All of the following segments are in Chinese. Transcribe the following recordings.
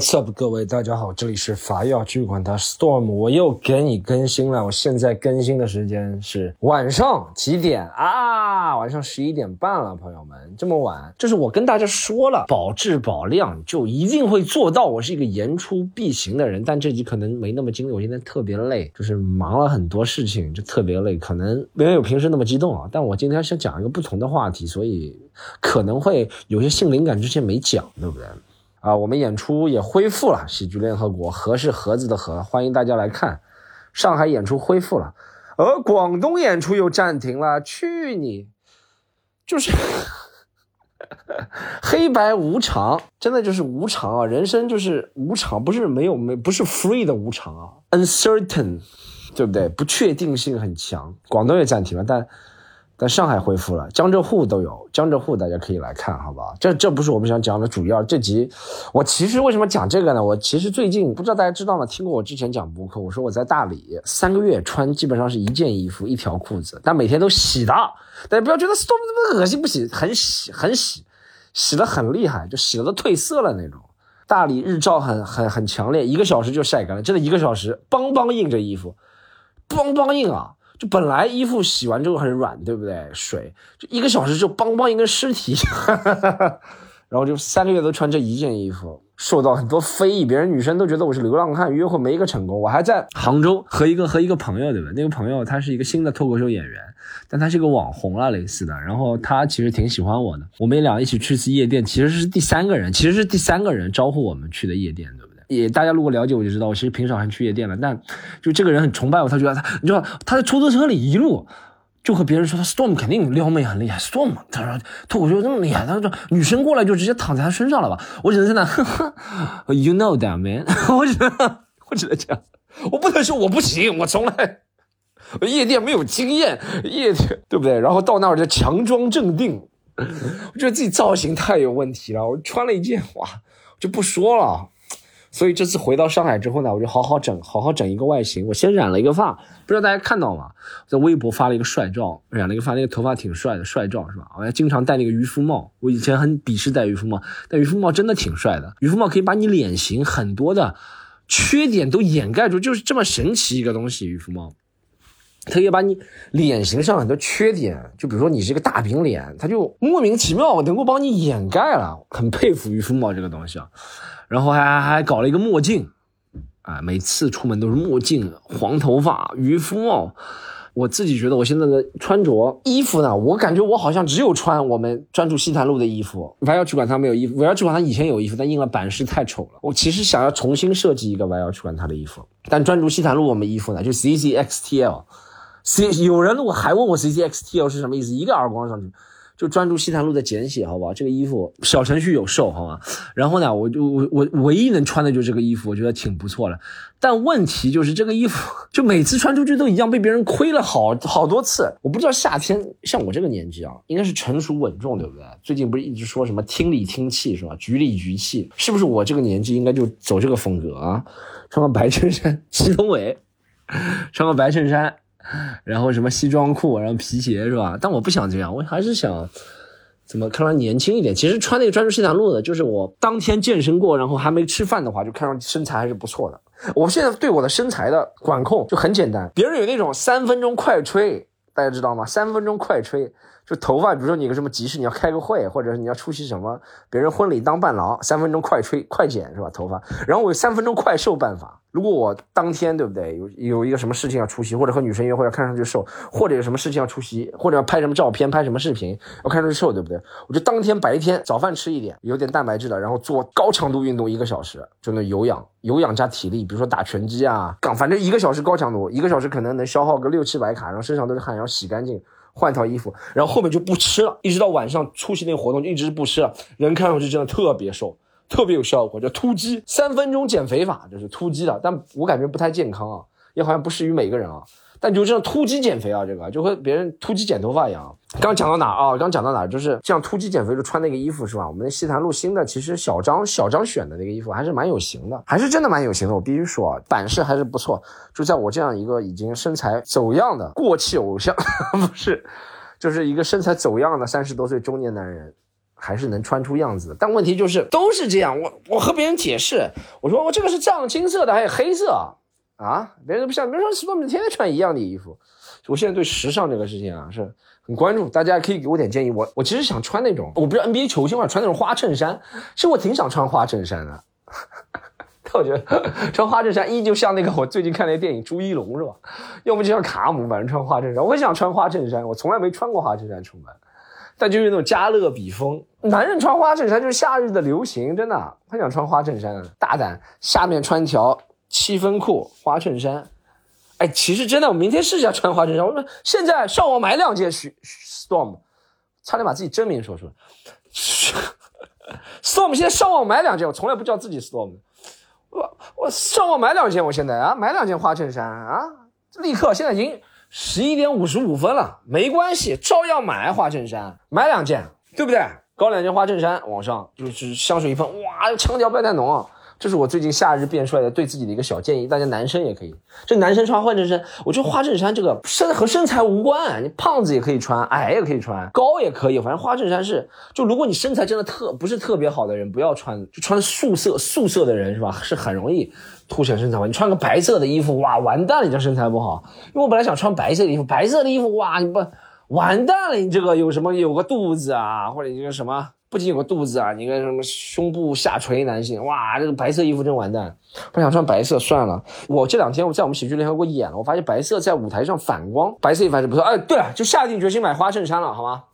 What's up，各位大家好，这里是法药剧馆的 Storm，我又给你更新了。我现在更新的时间是晚上几点啊？晚上十一点半了，朋友们，这么晚，就是我跟大家说了，保质保量就一定会做到。我是一个言出必行的人，但这集可能没那么精力，我今天特别累，就是忙了很多事情，就特别累，可能没有平时那么激动啊。但我今天想讲一个不同的话题，所以可能会有些性灵感之前没讲，对不对？啊，我们演出也恢复了，喜剧联合国，盒是盒子的盒，欢迎大家来看。上海演出恢复了，而广东演出又暂停了。去你，就是 黑白无常，真的就是无常啊！人生就是无常，不是没有没不是 free 的无常啊，uncertain，对不对？不确定性很强。广东也暂停了，但。在上海恢复了，江浙沪都有，江浙沪大家可以来看，好不好？这这不是我们想讲的主要。这集我其实为什么讲这个呢？我其实最近不知道大家知道吗？听过我之前讲博客，我说我在大理三个月穿基本上是一件衣服一条裤子，但每天都洗的。大家不要觉得 stop 这么恶心，不洗很洗很洗，洗的很厉害，就洗的都褪色了那种。大理日照很很很强烈，一个小时就晒干了，真的一个小时邦邦硬这衣服，邦邦硬啊！就本来衣服洗完之后很软，对不对？水就一个小时就邦邦一个尸体，然后就三个月都穿这一件衣服，受到很多非议，别人女生都觉得我是流浪汉，约会没一个成功。我还在杭州和一个和一个朋友，对吧？那个朋友他是一个新的脱口秀演员，但他是个网红了类似的，然后他其实挺喜欢我的，我们俩一起去次夜店，其实是第三个人，其实是第三个人招呼我们去的夜店，也大家如果了解我就知道，我其实平常还去夜店了。但就这个人很崇拜我，他觉得他，你知道他在出租车里一路就和别人说他 Storm 肯定撩妹很厉害，Storm 他说脱口秀这么厉害，他说女生过来就直接躺在他身上了吧？我只能在那呵呵，You know that man，我只能我只能这样，我不能说我不行，我从来夜店没有经验，夜店对不对？然后到那儿就强装镇定，我觉得自己造型太有问题了，我穿了一件哇，就不说了。所以这次回到上海之后呢，我就好好整，好好整一个外形。我先染了一个发，不知道大家看到吗？在微博发了一个帅照，染了一个发，那个头发挺帅的，帅照是吧？我还经常戴那个渔夫帽，我以前很鄙视戴渔夫帽，但渔夫帽真的挺帅的。渔夫帽可以把你脸型很多的缺点都掩盖住，就是这么神奇一个东西。渔夫帽，它可以把你脸型上很多缺点，就比如说你是一个大饼脸，它就莫名其妙能够帮你掩盖了。很佩服渔夫帽这个东西啊。然后还还搞了一个墨镜，啊，每次出门都是墨镜、黄头发、渔夫帽。我自己觉得我现在的穿着衣服呢，我感觉我好像只有穿我们专注西坛路的衣服。歪腰去管他没有衣服，歪腰去管他以前有衣服，但印了版式太丑了。我其实想要重新设计一个歪腰去管他的衣服，但专注西坛路我们衣服呢，就 C C X T L。C 有人如果还问我 C C X T L 是什么意思，一个耳光上去。就专注西坛路的简写，好不好？这个衣服小程序有售，好吗？然后呢，我就我我唯一能穿的就是这个衣服，我觉得挺不错的。但问题就是这个衣服，就每次穿出去都一样，被别人亏了好好多次。我不知道夏天像我这个年纪啊，应该是成熟稳重，对不对？最近不是一直说什么听里听气是吧？局里局气，是不是我这个年纪应该就走这个风格啊？穿个白衬衫，祁同伟，穿个白衬衫。然后什么西装裤，然后皮鞋是吧？但我不想这样，我还是想怎么看上年轻一点。其实穿那个专注西坦路的，就是我当天健身过，然后还没吃饭的话，就看上去身材还是不错的。我现在对我的身材的管控就很简单，别人有那种三分钟快吹，大家知道吗？三分钟快吹。就头发，比如说你个什么急事，你要开个会，或者是你要出席什么别人婚礼当伴郎，三分钟快吹快剪是吧？头发，然后我有三分钟快瘦办法。如果我当天对不对有有一个什么事情要出席，或者和女生约会要看上去瘦，或者有什么事情要出席，或者要拍什么照片、拍什么视频要看上去瘦，对不对？我就当天白天早饭吃一点，有点蛋白质的，然后做高强度运动一个小时，就那有氧，有氧加体力，比如说打拳击啊，杠，反正一个小时高强度，一个小时可能能消耗个六七百卡，然后身上都是汗，然后洗干净。换套衣服，然后后面就不吃了，一直到晚上出席那个活动就一直不吃了。人看上去真的特别瘦，特别有效果，叫突击三分钟减肥法，就是突击的，但我感觉不太健康啊，也好像不适于每个人啊。但就这样突击减肥啊，这个就和别人突击剪头发一样。刚讲到哪啊？刚讲到哪？就是这样突击减肥就穿那个衣服是吧？我们那西坛路新的，其实小张小张选的那个衣服还是蛮有型的，还是真的蛮有型的。我必须说啊，版式还是不错。就在我这样一个已经身材走样的过气偶像，不是，就是一个身材走样的三十多岁中年男人。还是能穿出样子的。但问题就是都是这样，我我和别人解释，我说我这个是藏青色的，还有黑色啊，别人都不像，别人说 Storm 天天穿一样的衣服。我现在对时尚这个事情啊是很关注，大家可以给我点建议。我我其实想穿那种，我不是 NBA 球星嘛，穿那种花衬衫，其实我挺想穿花衬衫的。但我觉得穿花衬衫，一就像那个我最近看那个电影朱一龙是吧？要么就像卡姆，反正穿花衬衫。我很想穿花衬衫，我从来没穿过花衬衫出门。但就是那种加勒比风，男人穿花衬衫就是夏日的流行，真的很想穿花衬衫，大胆，下面穿条七分裤，花衬衫。哎，其实真的，我明天试一下穿花衬衫。我说现在上网买两件，Storm，差点把自己真名说出来。Storm 现在上网买两件，我从来不叫自己 Storm。我我上网买两件，我现在啊买两件花衬衫啊，立刻现在已经。十一点五十五分了，没关系，照样买花衬衫，买两件，对不对？搞两件花衬衫，往上就是香水一喷，哇，腔调不要太浓啊。这是我最近夏日变出来的对自己的一个小建议，大家男生也可以。这男生穿花衬衫，我觉得花衬衫这个身和身材无关，你胖子也可以穿，矮也可以穿，高也可以，反正花衬衫是，就如果你身材真的特不是特别好的人，不要穿，就穿素色素色的人是吧？是很容易凸显身材你穿个白色的衣服，哇，完蛋了，你这身材不好。因为我本来想穿白色的衣服，白色的衣服，哇，你不完蛋了，你这个有什么有个肚子啊，或者一个什么？不仅有个肚子啊，你个什么胸部下垂男性，哇，这个白色衣服真完蛋，不想穿白色算了。我这两天我在我们喜剧联合国演了，我发现白色在舞台上反光，白色衣服还是不错。哎，对了，就下定决心买花衬衫了，好吗？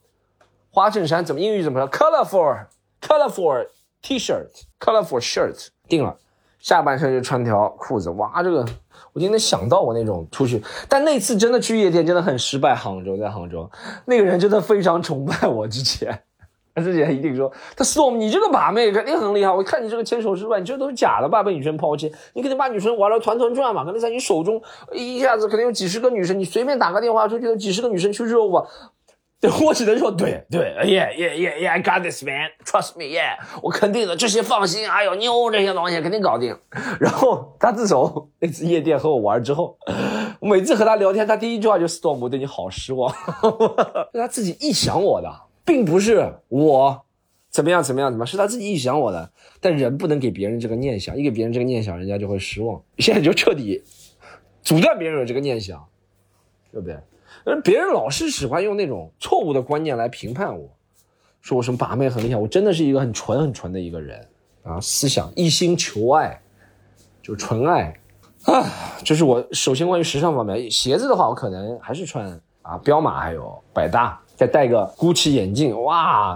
花衬衫怎么英语怎么说？Colorful，colorful T-shirt，colorful shirt，定了。下半身就穿条裤子，哇，这个我今天想到我那种出去，但那次真的去夜店真的很失败。杭州在杭州，那个人真的非常崇拜我之前。他自己还一定说，他 Storm，你这个把妹肯定很厉害。我看你这个牵手失败，你这都是假的吧？被女生抛弃，你肯定把女生玩的团团转嘛？肯定在你手中一下子肯定有几十个女生，你随便打个电话出去，有几十个女生去热吧？对，我只能说对对，Yeah Yeah Yeah Yeah，I got this man，trust me，Yeah，我肯定的，这些放心。还有妞这些东西肯定搞定。然后他自从那次夜店和我玩之后，每次和他聊天，他第一句话就 Storm，我对你好失望，是 他自己臆想我的。并不是我怎么样怎么样怎么，是他自己臆想我的。但人不能给别人这个念想，一给别人这个念想，人家就会失望。现在就彻底阻断别人有这个念想，对不对？而别人老是喜欢用那种错误的观念来评判我，说我什么把妹很厉害，我真的是一个很纯很纯的一个人啊，思想一心求爱，就纯爱啊。这是我首先关于时尚方面，鞋子的话，我可能还是穿啊彪马还有百搭。再戴个 GUCCI 眼镜，哇，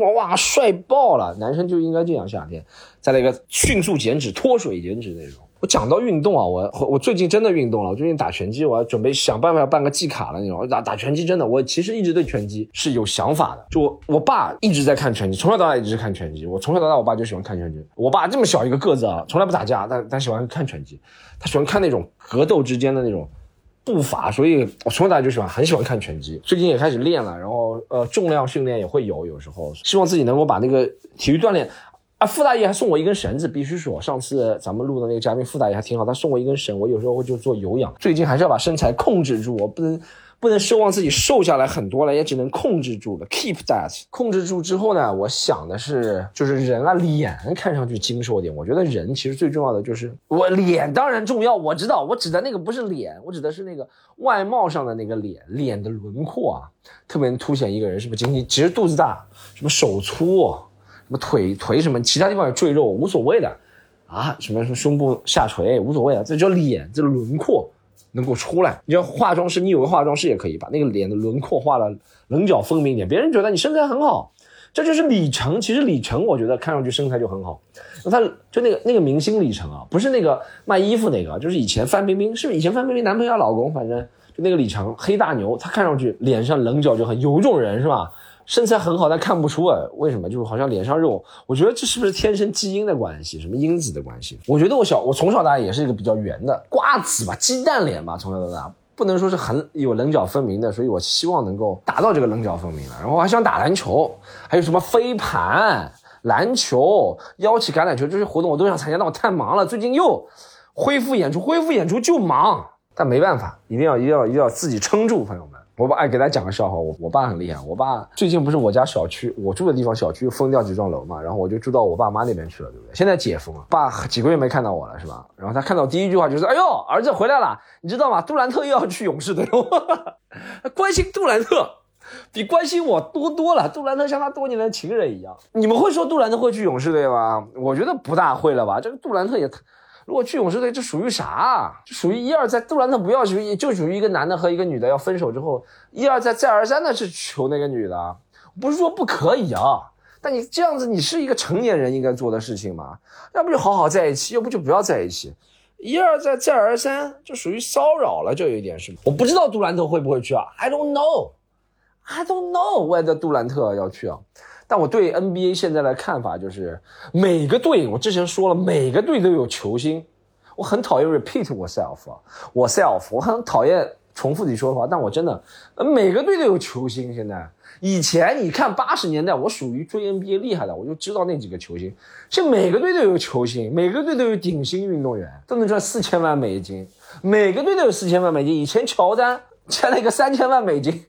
哇哇，帅爆了！男生就应该这样，夏天。再来一个迅速减脂、脱水减脂那种。我讲到运动啊，我我最近真的运动了。我最近打拳击，我要准备想办法要办个季卡了那种。打打拳击真的，我其实一直对拳击是有想法的。就我我爸一直在看拳击，从小到大一直看拳击。我从小到大，我爸就喜欢看拳击。我爸这么小一个个子啊，从来不打架，但但喜欢看拳击。他喜欢看那种格斗之间的那种。步伐，所以我从小到大就喜欢，很喜欢看拳击。最近也开始练了，然后呃，重量训练也会有，有时候希望自己能够把那个体育锻炼。啊，傅大爷还送我一根绳子，必须说，上次咱们录的那个嘉宾傅大爷还挺好，他送我一根绳，我有时候会就做有氧。最近还是要把身材控制住，我不能。不能奢望自己瘦下来很多了，也只能控制住了，keep that。控制住之后呢，我想的是，就是人啊，脸看上去精瘦点。我觉得人其实最重要的就是我脸当然重要，我知道，我指的那个不是脸，我指的是那个外貌上的那个脸，脸的轮廓啊，特别能凸显一个人是不是经济。其实肚子大，什么手粗，什么腿腿什么，其他地方有赘肉无所谓的啊，什么什么胸部下垂无所谓啊，这叫脸，这轮廓。能够出来，你要化妆师，你有个化妆师也可以把那个脸的轮廓画的棱角分明一点，别人觉得你身材很好，这就是李晨。其实李晨我觉得看上去身材就很好，那他就那个那个明星李晨啊，不是那个卖衣服那个，就是以前范冰冰，是不是以前范冰冰男朋友老公？反正就那个李晨，黑大牛，他看上去脸上棱角就很有种人是吧？身材很好，但看不出啊，为什么？就是好像脸上肉，我觉得这是不是天生基因的关系？什么因子的关系？我觉得我小，我从小到大也是一个比较圆的瓜子吧，鸡蛋脸吧，从小到大不能说是很有棱角分明的，所以我希望能够达到这个棱角分明了。然后我还想打篮球，还有什么飞盘、篮球、腰旗橄榄球这些活动我都想参加，但我太忙了，最近又恢复演出，恢复演出就忙，但没办法，一定要一定要一定要自己撑住，朋友们。我爸哎，给大家讲个笑话，我我爸很厉害。我爸最近不是我家小区，我住的地方小区封掉几幢楼嘛，然后我就住到我爸妈那边去了，对不对？现在解封了，爸几个月没看到我了，是吧？然后他看到第一句话就是：“哎呦，儿子回来了，你知道吗？杜兰特又要去勇士队了。”关心杜兰特比关心我多多了。杜兰特像他多年的情人一样。你们会说杜兰特会去勇士队吗？我觉得不大会了吧。这个杜兰特也。如果去勇士队，这属于啥？这属于一而再。杜兰特不要去，就属于一个男的和一个女的要分手之后，一而再再而三的去求那个女的。不是说不可以啊，但你这样子，你是一个成年人应该做的事情吗？要不就好好在一起，要不就不要在一起。一而再再而三，就属于骚扰了，就有一点是。我不知道杜兰特会不会去啊？I don't know. I don't know whether 杜兰特要去啊。但我对 NBA 现在的看法就是，每个队，我之前说了，每个队都有球星。我很讨厌 repeat myself，我 self，我很讨厌重复自己说的话。但我真的，每个队都有球星。现在，以前你看八十年代，我属于追 NBA 厉害的，我就知道那几个球星。现在每个队都有球星，每个队都有顶薪运动员，都能赚四千万美金。每个队都有四千万美金。以前乔丹签了一个三千万美金。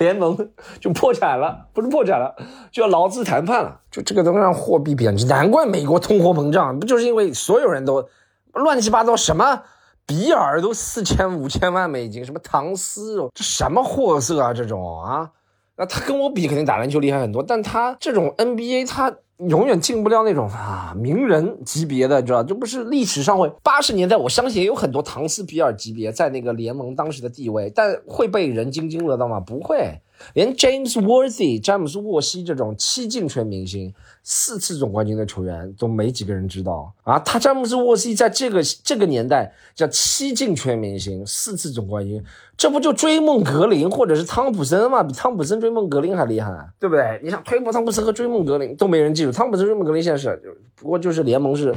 联盟就破产了，不是破产了，就要劳资谈判了。就这个东西让货币贬值，难怪美国通货膨胀，不就是因为所有人都乱七八糟？什么比尔都四千五千万美金，什么唐斯，这什么货色啊？这种啊，那他跟我比肯定打篮球厉害很多，但他这种 NBA 他。永远进不了那种啊名人级别的，你知道这不是历史上会八十年代，我相信也有很多唐斯比尔级别在那个联盟当时的地位，但会被人津津乐道吗？不会。连 James Worthy 詹姆斯沃西这种七进全明星、四次总冠军的球员都没几个人知道啊！他詹姆斯沃西在这个这个年代叫七进全明星、四次总冠军，这不就追梦格林或者是汤普森吗？比汤普森追梦格林还厉害，对不对？你想推波汤普森和追梦格林都没人记住，汤普森追梦格林现在是，不过就是联盟是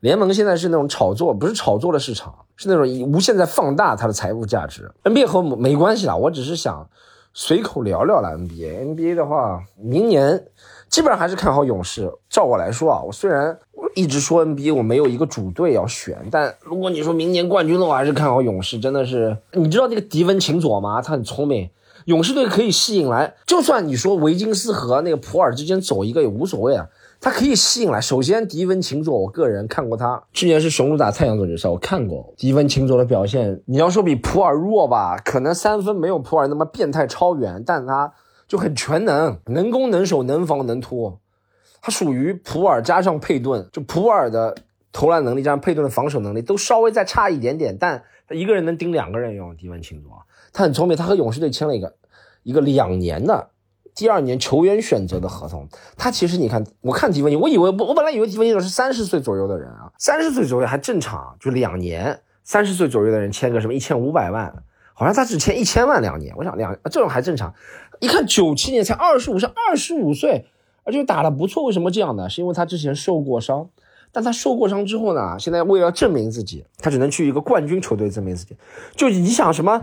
联盟现在是那种炒作，不是炒作的市场，是那种无限在放大它的财务价值。NBA 和没关系啦，我只是想。随口聊聊了 NBA，NBA 的话，明年基本上还是看好勇士。照我来说啊，我虽然一直说 NBA 我没有一个主队要选，但如果你说明年冠军的话，还是看好勇士。真的是，你知道那个迪文琴佐吗？他很聪明，勇士队可以吸引来，就算你说维金斯和那个普尔之间走一个也无所谓啊。他可以吸引来。首先，迪文琴佐，我个人看过他去年是雄鹿打太阳总决赛，我看过迪文琴佐的表现。你要说比普尔弱吧，可能三分没有普尔那么变态超远，但他就很全能，能攻能守能防能突。他属于普尔加上佩顿，就普尔的投篮能力加上佩顿的防守能力都稍微再差一点点，但他一个人能顶两个人用。迪文琴佐，他很聪明，他和勇士队签了一个一个两年的。第二年球员选择的合同，他其实你看，我看迪文尼，我以为我本来以为迪文尼是三十岁左右的人啊，三十岁左右还正常，就两年，三十岁左右的人签个什么一千五百万，好像他只签一千万两年，我想两这种还正常，一看九七年才二十五岁，二十五岁，而且打的不错，为什么这样呢？是因为他之前受过伤，但他受过伤之后呢，现在为了证明自己，他只能去一个冠军球队证明自己，就你想什么，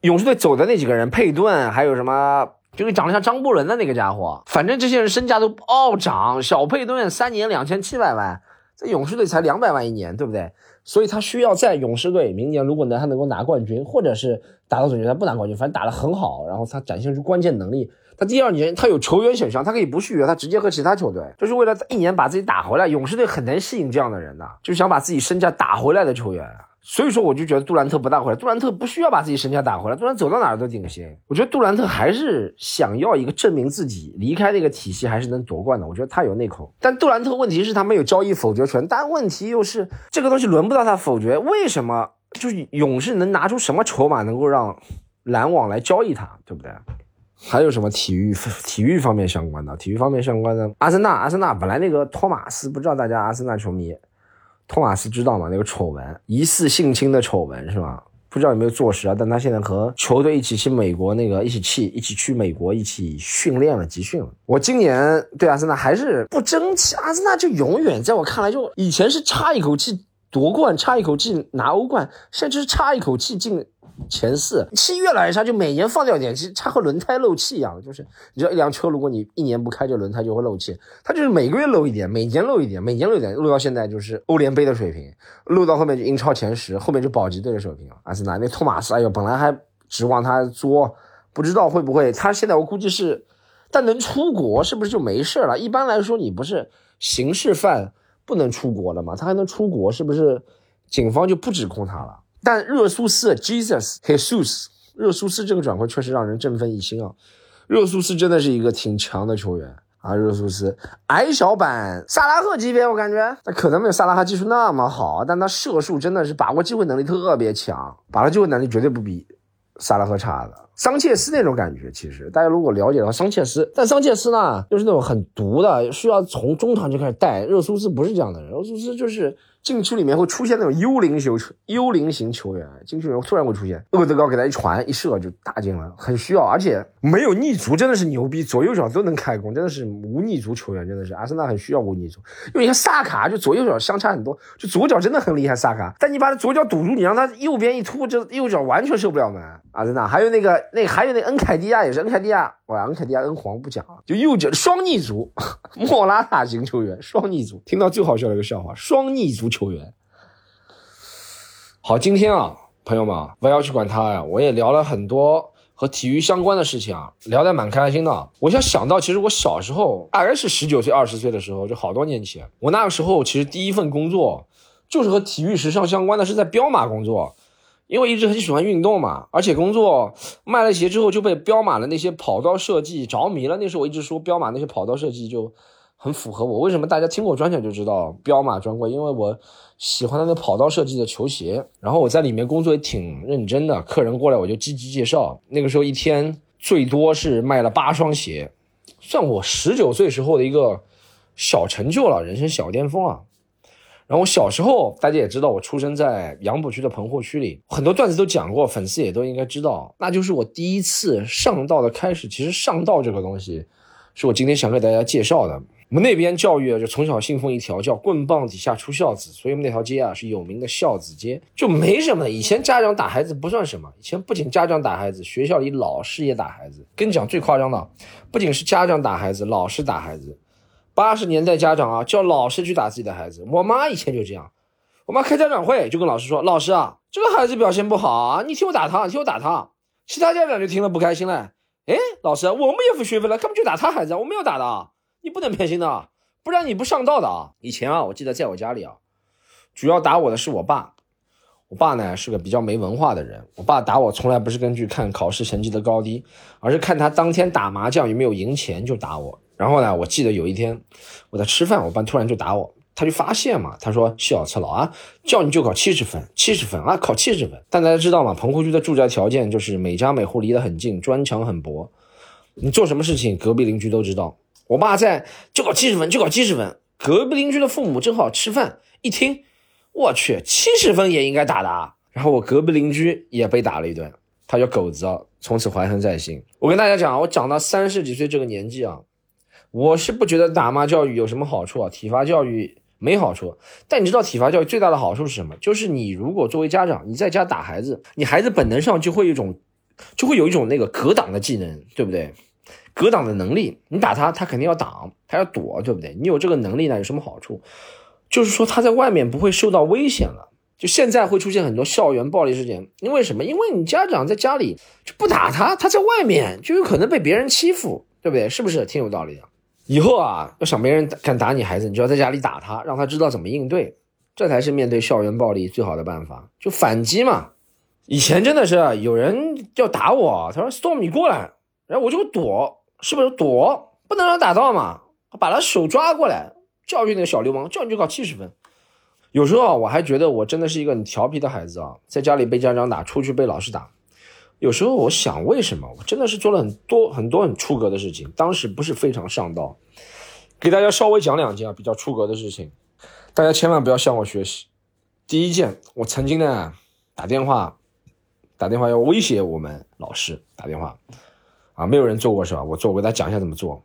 勇士队走的那几个人，佩顿还有什么？就是长得像张伯伦的那个家伙，反正这些人身价都暴涨。小佩顿三年两千七百万，在勇士队才两百万一年，对不对？所以他需要在勇士队明年如果能他能够拿冠军，或者是打到总决赛不拿冠军，反正打得很好，然后他展现出关键能力。他第二年他有球员选项，他可以不续约，他直接和其他球队，就是为了一年把自己打回来。勇士队很难吸引这样的人的，就想把自己身价打回来的球员。所以说，我就觉得杜兰特不大回来。杜兰特不需要把自己身价打回来，杜兰特走到哪儿都顶薪。我觉得杜兰特还是想要一个证明自己，离开那个体系还是能夺冠的。我觉得他有那口。但杜兰特问题是，他没有交易否决权。但问题又是，这个东西轮不到他否决。为什么？就是勇士能拿出什么筹码能够让篮网来交易他，对不对？还有什么体育体育方面相关的？体育方面相关的，阿森纳，阿森纳本来那个托马斯，不知道大家阿森纳球迷。托马斯知道吗？那个丑闻，疑似性侵的丑闻是吧？不知道有没有坐实啊？但他现在和球队一起去美国，那个一起去，一起去美国一起训练了，集训了。我今年对阿森纳还是不争气，阿森纳就永远在我看来，就以前是差一口气夺冠，差一口气拿欧冠，现在就是差一口气进。前四气越来越差，就每年放掉一点，其实它和轮胎漏气一样，就是你知道一辆车，如果你一年不开，这轮胎就会漏气，它就是每个月漏一点，每年漏一点，每年漏一点，漏到现在就是欧联杯的水平，漏到后面就英超前十，后面就保级队的水平了。阿森纳那托马斯，哎呦，本来还指望他作，不知道会不会他现在我估计是，但能出国是不是就没事了？一般来说，你不是刑事犯不能出国了吗？他还能出国，是不是警方就不指控他了？但热苏斯 Jesus Jesus 热苏斯这个转会确实让人振奋一心啊！热苏斯真的是一个挺强的球员啊！热苏斯矮小版萨拉赫级别，我感觉那可能没有萨拉赫技术那么好，但他射术真的是把握机会能力特别强，把握机会能力绝对不比萨拉赫差的。桑切斯那种感觉，其实大家如果了解的话，桑切斯，但桑切斯呢，又是那种很毒的，需要从中场就开始带。热苏斯不是这样的人，热苏斯就是。禁区里面会出现那种幽灵球、幽灵型球员，禁区里面突然会出现，厄德高给他一传一射就打进了，很需要，而且没有逆足，真的是牛逼，左右脚都能开弓，真的是无逆足球员，真的是阿森纳很需要无逆足，因为你看萨卡就左右脚相差很多，就左脚真的很厉害，萨卡，但你把他左脚堵住，你让他右边一突，这右脚完全射不了门。阿森纳还有那个那还有那恩凯迪亚也是恩凯迪亚，哇，恩凯迪亚恩皇不讲啊，就右脚双逆足，莫拉塔型球员双逆足，听到最好笑的一个笑话，双逆足。球员，好，今天啊，朋友们啊，不要去管他呀。我也聊了很多和体育相关的事情啊，聊得蛮开心的。我想想到，其实我小时候大概是十九岁、二十岁的时候，就好多年前，我那个时候其实第一份工作就是和体育时尚相关的，是在彪马工作，因为一直很喜欢运动嘛，而且工作卖了鞋之后就被彪马的那些跑道设计着迷了。那时候我一直说彪马那些跑道设计就。很符合我，为什么大家听过专享就知道彪马专柜？因为我喜欢那个跑道设计的球鞋，然后我在里面工作也挺认真的，客人过来我就积极介绍。那个时候一天最多是卖了八双鞋，算我十九岁时候的一个小成就了，人生小巅峰啊。然后我小时候大家也知道，我出生在杨浦区的棚户区里，很多段子都讲过，粉丝也都应该知道，那就是我第一次上道的开始。其实上道这个东西，是我今天想给大家介绍的。我们那边教育啊，就从小信奉一条叫“棍棒底下出孝子”，所以我们那条街啊是有名的孝子街，就没什么。以前家长打孩子不算什么，以前不仅家长打孩子，学校里老师也打孩子。跟你讲最夸张的，不仅是家长打孩子，老师打孩子。八十年代家长啊叫老师去打自己的孩子，我妈以前就这样，我妈开家长会就跟老师说：“老师啊，这个孩子表现不好啊，你替我打他，替我打他。”其他家长就听了不开心了，哎，老师，我们也付学费了，干嘛就打他孩子？我没有打的。你不能偏心的，不然你不上道的啊！以前啊，我记得在我家里啊，主要打我的是我爸。我爸呢是个比较没文化的人。我爸打我从来不是根据看考试成绩的高低，而是看他当天打麻将有没有赢钱就打我。然后呢，我记得有一天我在吃饭，我爸突然就打我，他就发现嘛，他说：“小次佬啊，叫你就考七十分，七十分啊，考七十分。”但大家知道吗？棚户区的住宅条件就是每家每户离得很近，砖墙很薄，你做什么事情，隔壁邻居都知道。我爸在就考七十分，就考七十分。隔壁邻居的父母正好吃饭，一听，我去，七十分也应该打的啊。然后我隔壁邻居也被打了一顿，他叫狗子啊，从此怀恨在心。我跟大家讲，我长到三十几岁这个年纪啊，我是不觉得打骂教育有什么好处啊，体罚教育没好处。但你知道体罚教育最大的好处是什么？就是你如果作为家长，你在家打孩子，你孩子本能上就会一种，就会有一种那个格挡的技能，对不对？格挡的能力，你打他，他肯定要挡，他要躲，对不对？你有这个能力呢，有什么好处？就是说他在外面不会受到危险了。就现在会出现很多校园暴力事件，因为什么？因为你家长在家里就不打他，他在外面就有可能被别人欺负，对不对？是不是挺有道理的？以后啊，要想没人敢打你孩子，你就要在家里打他，让他知道怎么应对，这才是面对校园暴力最好的办法，就反击嘛。以前真的是有人要打我，他说：“Storm，你过来。”然后我就躲。是不是躲不能让打到嘛？把他手抓过来教育那个小流氓，叫你就考七十分。有时候啊，我还觉得我真的是一个很调皮的孩子啊，在家里被家长打，出去被老师打。有时候我想，为什么我真的是做了很多很多很出格的事情？当时不是非常上道。给大家稍微讲两件啊比较出格的事情，大家千万不要向我学习。第一件，我曾经呢打电话打电话要威胁我们老师打电话。啊，没有人做过是吧？我做，我给大家讲一下怎么做。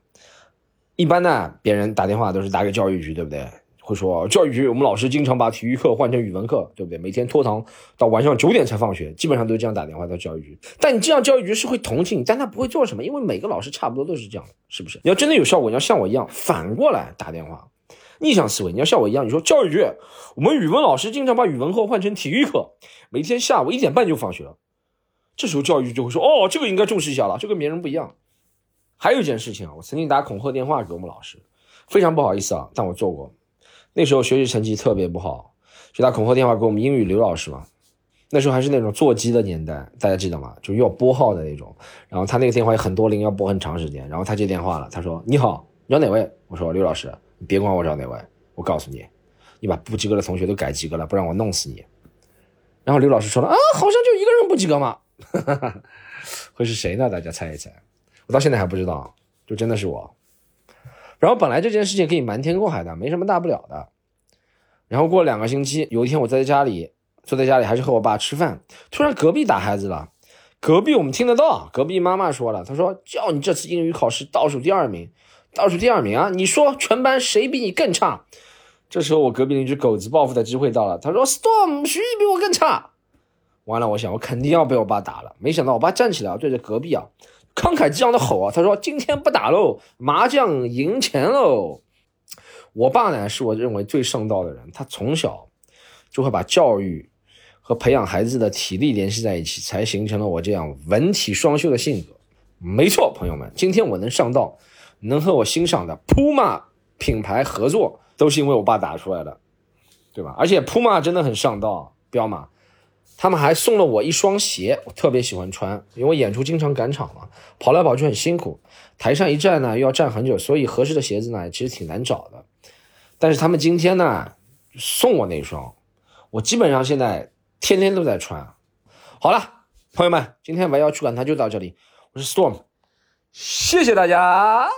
一般呢，别人打电话都是打给教育局，对不对？会说教育局，我们老师经常把体育课换成语文课，对不对？每天拖堂到晚上九点才放学，基本上都是这样打电话到教育局。但你这样，教育局是会同情你，但他不会做什么，因为每个老师差不多都是这样，是不是？你要真的有效果，你要像我一样反过来打电话，逆向思维。你要像我一样，你说教育局，我们语文老师经常把语文课换成体育课，每天下午一点半就放学了。这时候教育局就会说：“哦，这个应该重视一下了，这跟别人不一样。”还有一件事情啊，我曾经打恐吓电话给我们老师，非常不好意思啊，但我做过。那时候学习成绩特别不好，就打恐吓电话给我们英语刘老师嘛。那时候还是那种座机的年代，大家记得吗？就要拨号的那种。然后他那个电话有很多铃，要拨很长时间。然后他接电话了，他说：“你好，你找哪位？”我说：“刘老师，你别管我找哪位，我告诉你，你把不及格的同学都改及格了，不然我弄死你。”然后刘老师说了：“啊，好像就一个人不及格嘛，会是谁呢？大家猜一猜。我到现在还不知道，就真的是我。然后本来这件事情可以瞒天过海的，没什么大不了的。然后过了两个星期，有一天我在家里。坐在家里还是和我爸吃饭，突然隔壁打孩子了。隔壁我们听得到，隔壁妈妈说了，她说叫你这次英语考试倒数第二名，倒数第二名啊！你说全班谁比你更差？这时候我隔壁邻居狗子报复的机会到了，他说 Storm 徐比我更差。完了，我想我肯定要被我爸打了。没想到我爸站起来对着隔壁啊，慷慨激昂的吼啊，他说今天不打喽，麻将赢钱喽。我爸呢是我认为最上道的人，他从小就会把教育。和培养孩子的体力联系在一起，才形成了我这样文体双修的性格。没错，朋友们，今天我能上道，能和我欣赏的 Puma 品牌合作，都是因为我爸打出来的，对吧？而且 Puma 真的很上道，彪马，他们还送了我一双鞋，我特别喜欢穿，因为演出经常赶场嘛，跑来跑去很辛苦，台上一站呢又要站很久，所以合适的鞋子呢其实挺难找的。但是他们今天呢送我那双，我基本上现在。天天都在穿，好了，朋友们，今天我要去管它就到这里。我是 Storm，谢谢大家。